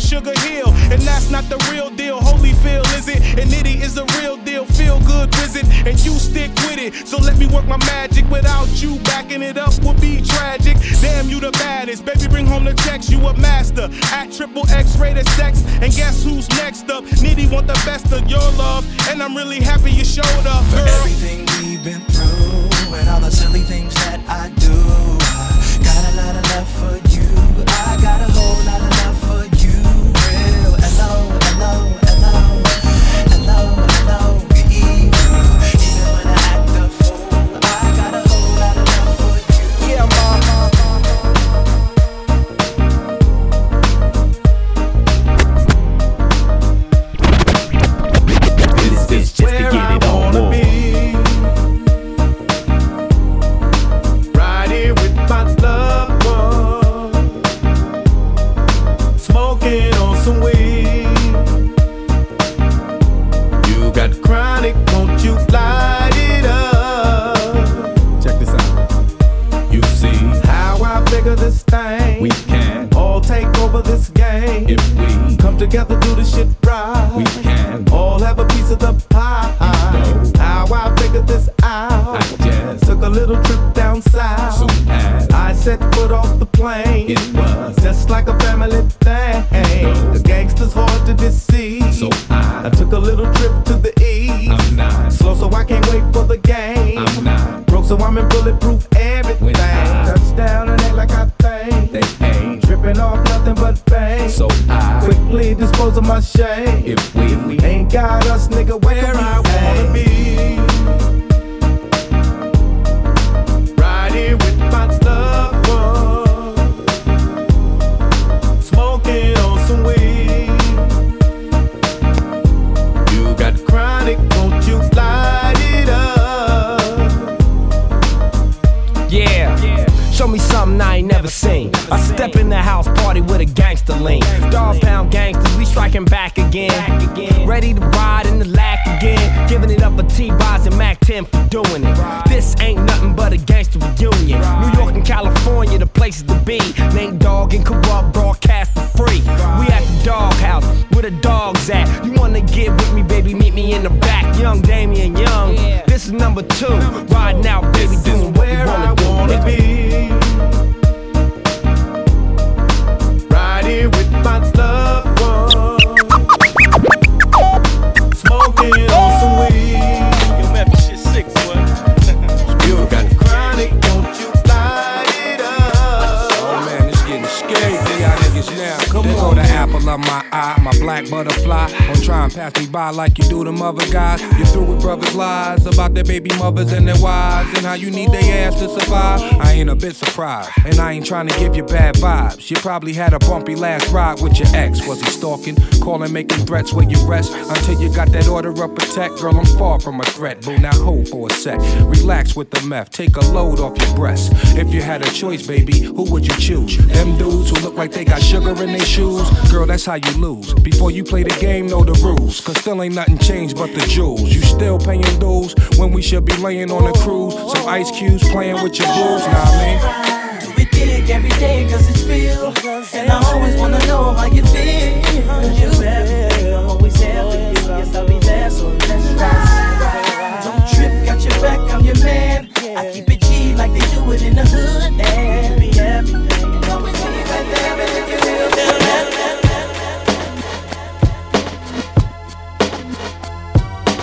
Sugar Hill, and that's not the real deal. Holy Holyfield is it, and Nitty is the real deal. Feel good prison. and you stick with it. So let me work my magic. Without you backing it up would be tragic. Damn, you the baddest, baby. Bring home the checks. You a master at triple X rated sex. And guess who's next up? Nitty want the best of your love, and I'm really happy you showed up, girl. For everything we've been through, and all the silly things that I do, uh, got a lot of love for you. Gangsters, we striking back again. Ready to ride in the lack again. Giving it up for T-Boz and Mac 10 for doing it. This ain't nothing but a gangster reunion. New York and California, the places to be. Nate Dogg and Kurupt broadcast for free. We at the doghouse, where the dogs at. You wanna get with me, baby? Meet me in the back. Young Damian Young. This is number two. Riding out, baby, doing what we wanna do. wanna be. Right here with my loved my eye, my black butterfly. Don't try and pass me by like you do them other guys. You through with brothers' lies about their baby mothers and their wives and how you need their ass to survive. I ain't a bit surprised, and I ain't trying to give you bad vibes. You probably had a bumpy last ride with your ex. Was he stalking, calling, making threats where you rest until you got that order of protect? Girl, I'm far from a threat. Boo, now hold for a sec. Relax with the meth, take a load off your breast. If you had a choice, baby, who would you choose? Them dudes who look like they got sugar in their shoes? Girl, that's how you lose. Before you play the game, know the rules. Cause still ain't nothing changed but the jewels. You still paying dues when we should be laying on a cruise. Some ice cubes playing with your blues, nah, I mean. We dig every day cause it's real. And I always wanna know how you feel. I'm always there for you. Yes, I'll be there, so let's ride. Don't trip, got your back, I'm your man. I keep it G like they do it in the hood. And be everything. Always be right there if you feel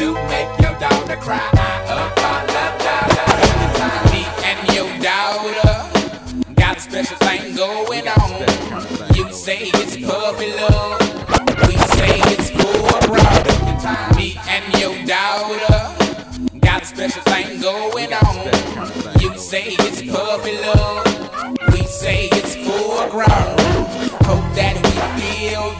To make your daughter cry. Ah, uh, ah, I apologize a trillion. Me and your daughter got a special thing going on. You say it's puppy love. We say it's for brother. Me and your daughter got a special thing going on. You say it's puppy love. We say it's for grown. Hope that we feel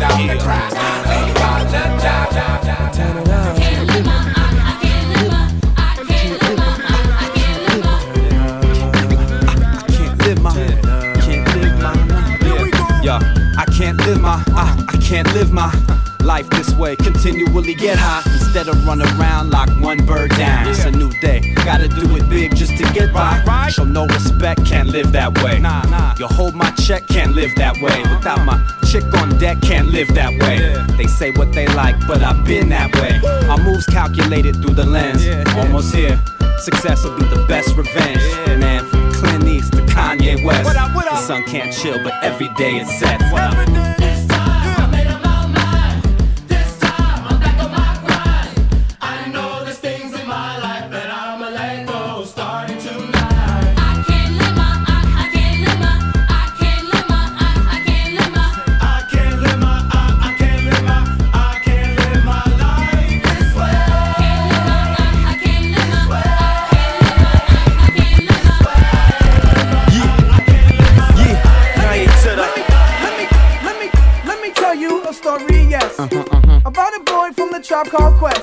make your daughter cry. I apologize. Turn around. can't live my, can't live my, yeah, yeah. I can't live my, I, I can't live my life this way. Continually get high instead of run around like one bird down. It's a new day, gotta do it big just to get by. Show no respect, can't live that way. Nah, nah. You hold my check, can't live that way. Without my chick on deck, can't live that way. They say what they like, but I've been that way. Our moves calculated through the lens, almost here. Success will be the best revenge. Man, from Clint East to Kanye West. The sun can't chill, but every day it sets. I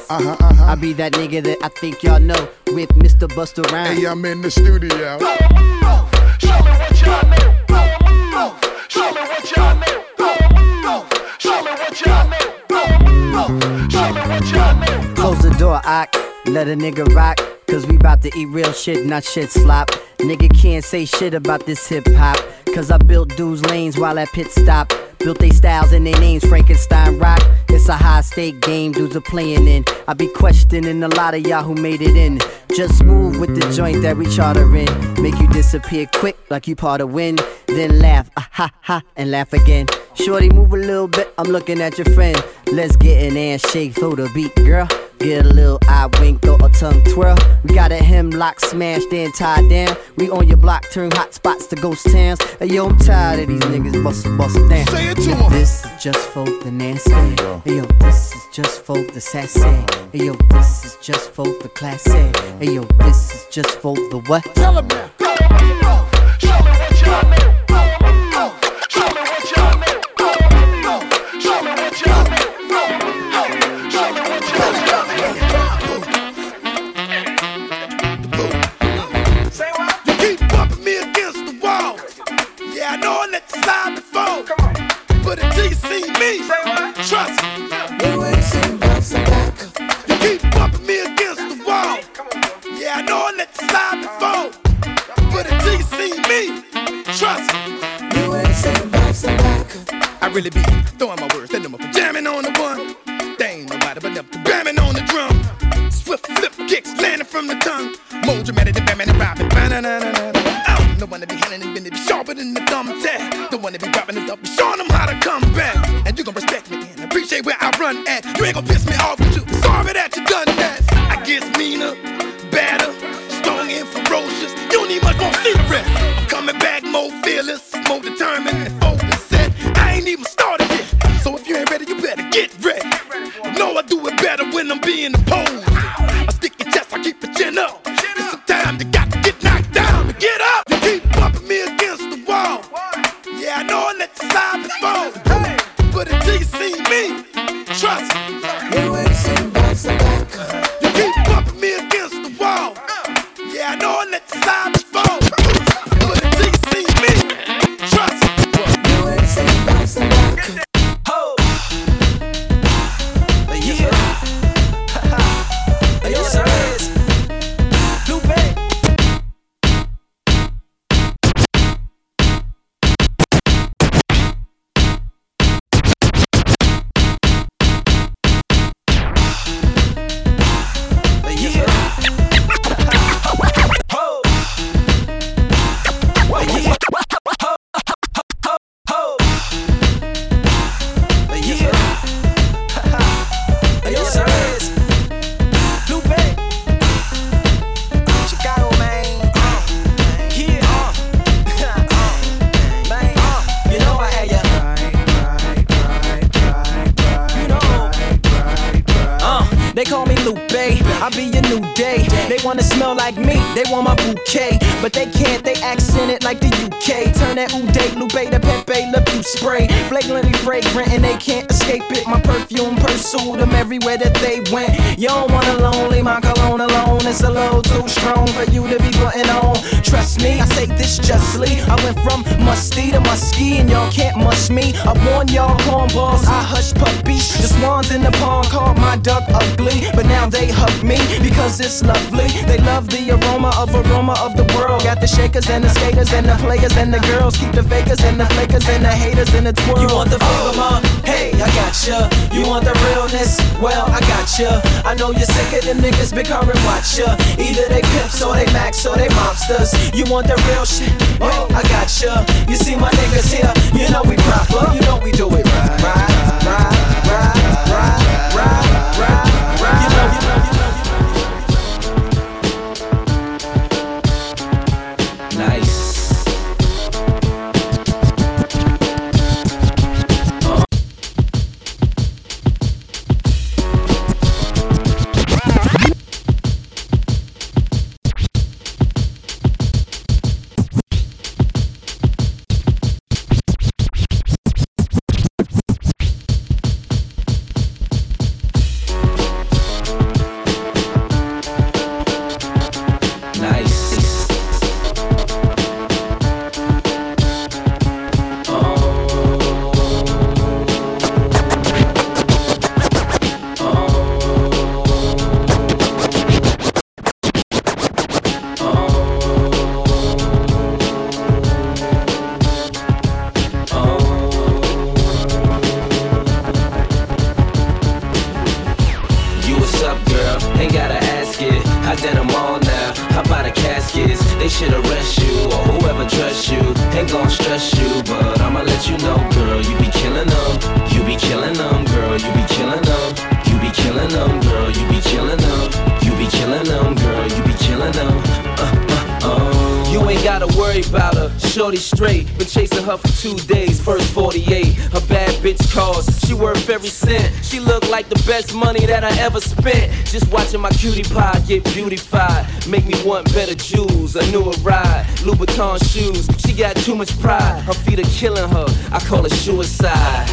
Uh-huh, uh-huh. I be that nigga that I think y'all know with Mr. Busta Rhymes. Hey, I'm in the studio. Show me what y'all know. Show me what y'all know. Show me what y'all know. Show me what y'all know. Close the door, I let a nigga rock. Cause we bout to eat real shit, not shit slop. Nigga can't say shit about this hip hop. Cause I built dudes' lanes while at pit stop. Built they styles and their names, Frankenstein rock. It's a high stake game, dudes are playing in. I be questioning a lot of y'all who made it in. Just move with the joint that we charter in. Make you disappear quick like you part of wind. Then laugh, ah ha ha, and laugh again. Shorty, move a little bit, I'm looking at your friend. Let's get an ass shake through the beat, girl. Get a little eye wink or a tongue twirl. We got a hemlock smashed and tied down. We on your block, turn hot spots to ghost towns. Hey, yo, I'm tired of these niggas bust bust down. Say it to Yeah. This is just for the nasty. Hey, yo, this is just for the sassy. Hey, yo, this is just for the classy. Hey, yo, this is just for the what? Tell 'em now. Show me what y'all know. Know I let you slide before. But until you see me, trust me. You ain't seen You keep bumping me against the wall. Yeah, I know I let you slide before. But until you see me, trust me. You ain't seen I really be throwing my words, sending them up, jamming on the one. They ain't nobody but never bamming on the drum. Swift flip kicks landing from the tongue. More dramatic than Batman and Robin. Ba-na-na-na-na. I'm the one that be handling and bending, be sharper than the thumbtack. That be dropping his up, showing them how to come back. And you gon' respect me and appreciate where I run at. You ain't gon' piss me off, but you Trust me, I say this justly. I went from musty to musky, and y'all can't mush me. I warn y'all cornballs, I hush puppies. The swans in the pond called my duck ugly, but now they hug me because it's lovely. They love the aroma of aroma of the world. Got the shakers and the skaters and the players and the girls. Keep the fakers and the flakers and the haters in the twirl. You want the oh, flavor, ma? Hey, I gotcha. You want the realness? Well, I gotcha. I know you're sick of them niggas big current watch ya. Either they pimps or they max or they mobsters. You want the real shit? Well, I gotcha. You You see my niggas here? You know we proper. You know we do it right. Right, right, right, right, right, right, right. Best money that I ever spent. Just watching my cutie pie get beautified. Make me want better jewels, a newer ride. Louboutin shoes, she got too much pride. Her feet are killing her, I call it suicide.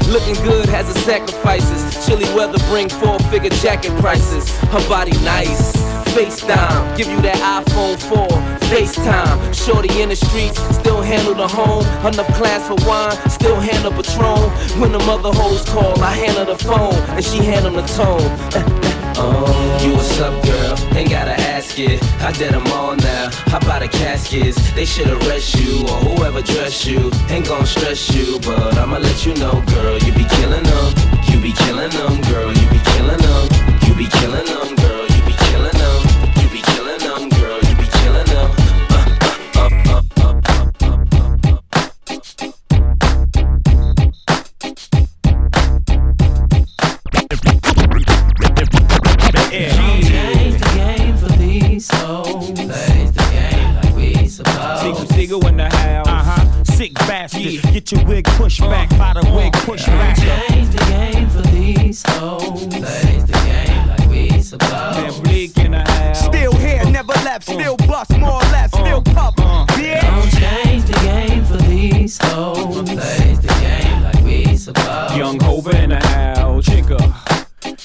Looking good has its sacrifices. Chilly weather bring four figure jacket prices. Her body nice. FaceTime, give you that iPhone 4, FaceTime. Shorty in the streets, still handle the home. Enough class for wine, still handle Patron. When the mother hoes call, I handle the phone, and she handle the tone. Oh, you what's up, girl? Ain't gotta ask it. I did them all now. How about the caskets? They should arrest you or whoever dress you. Ain't gon' stress you, but I'ma let you know, girl. You be killing them. You be killing them, girl. You be killing them. You be killing them, girl. Bastard. Get your wig pushed back by the wig push back. Change the game for these hoes. Plays the game like we supposed. Man, bleak in the house. Still here, never left, uh. still bust more or less, uh. still puff. Uh. Yeah. Don't change the game for these hoes. Plays the game like we supposed. Young Hova in the house. Chicka.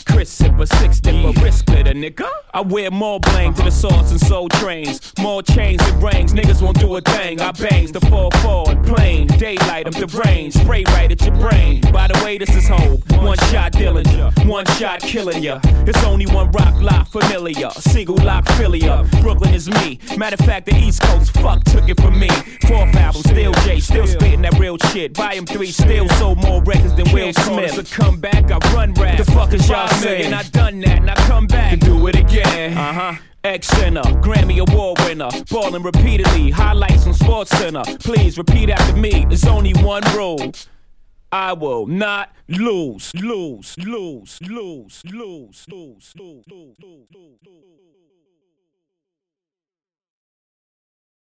Chris a six dipper, wrist splitter, nigga. I wear more bling to the Source and soul trains. More chains and rings, niggas won't do a thing. I bangs the 4 4 and plain. Daylight, I'm the rain. Spray right at your brain. By the way, this is hope. One shot dealing ya, one shot killing ya. It's only one rock lock familiar. Single lock Philia. Brooklyn is me. Matter of fact, the East Coast fuck took it from me. Fourth album, still J, still spitting that real shit. Volume 3 still sold more records than Will Smith. come back I run rap. The fuck is y'all saying? I done that and I come back and do it again. Uh huh. X Center, Grammy Award winner, ballin' repeatedly, highlights on Sports Center. Please repeat after me. There's only one rule. I will not lose, lose, lose, lose, lose, lose, lose, lose, lose.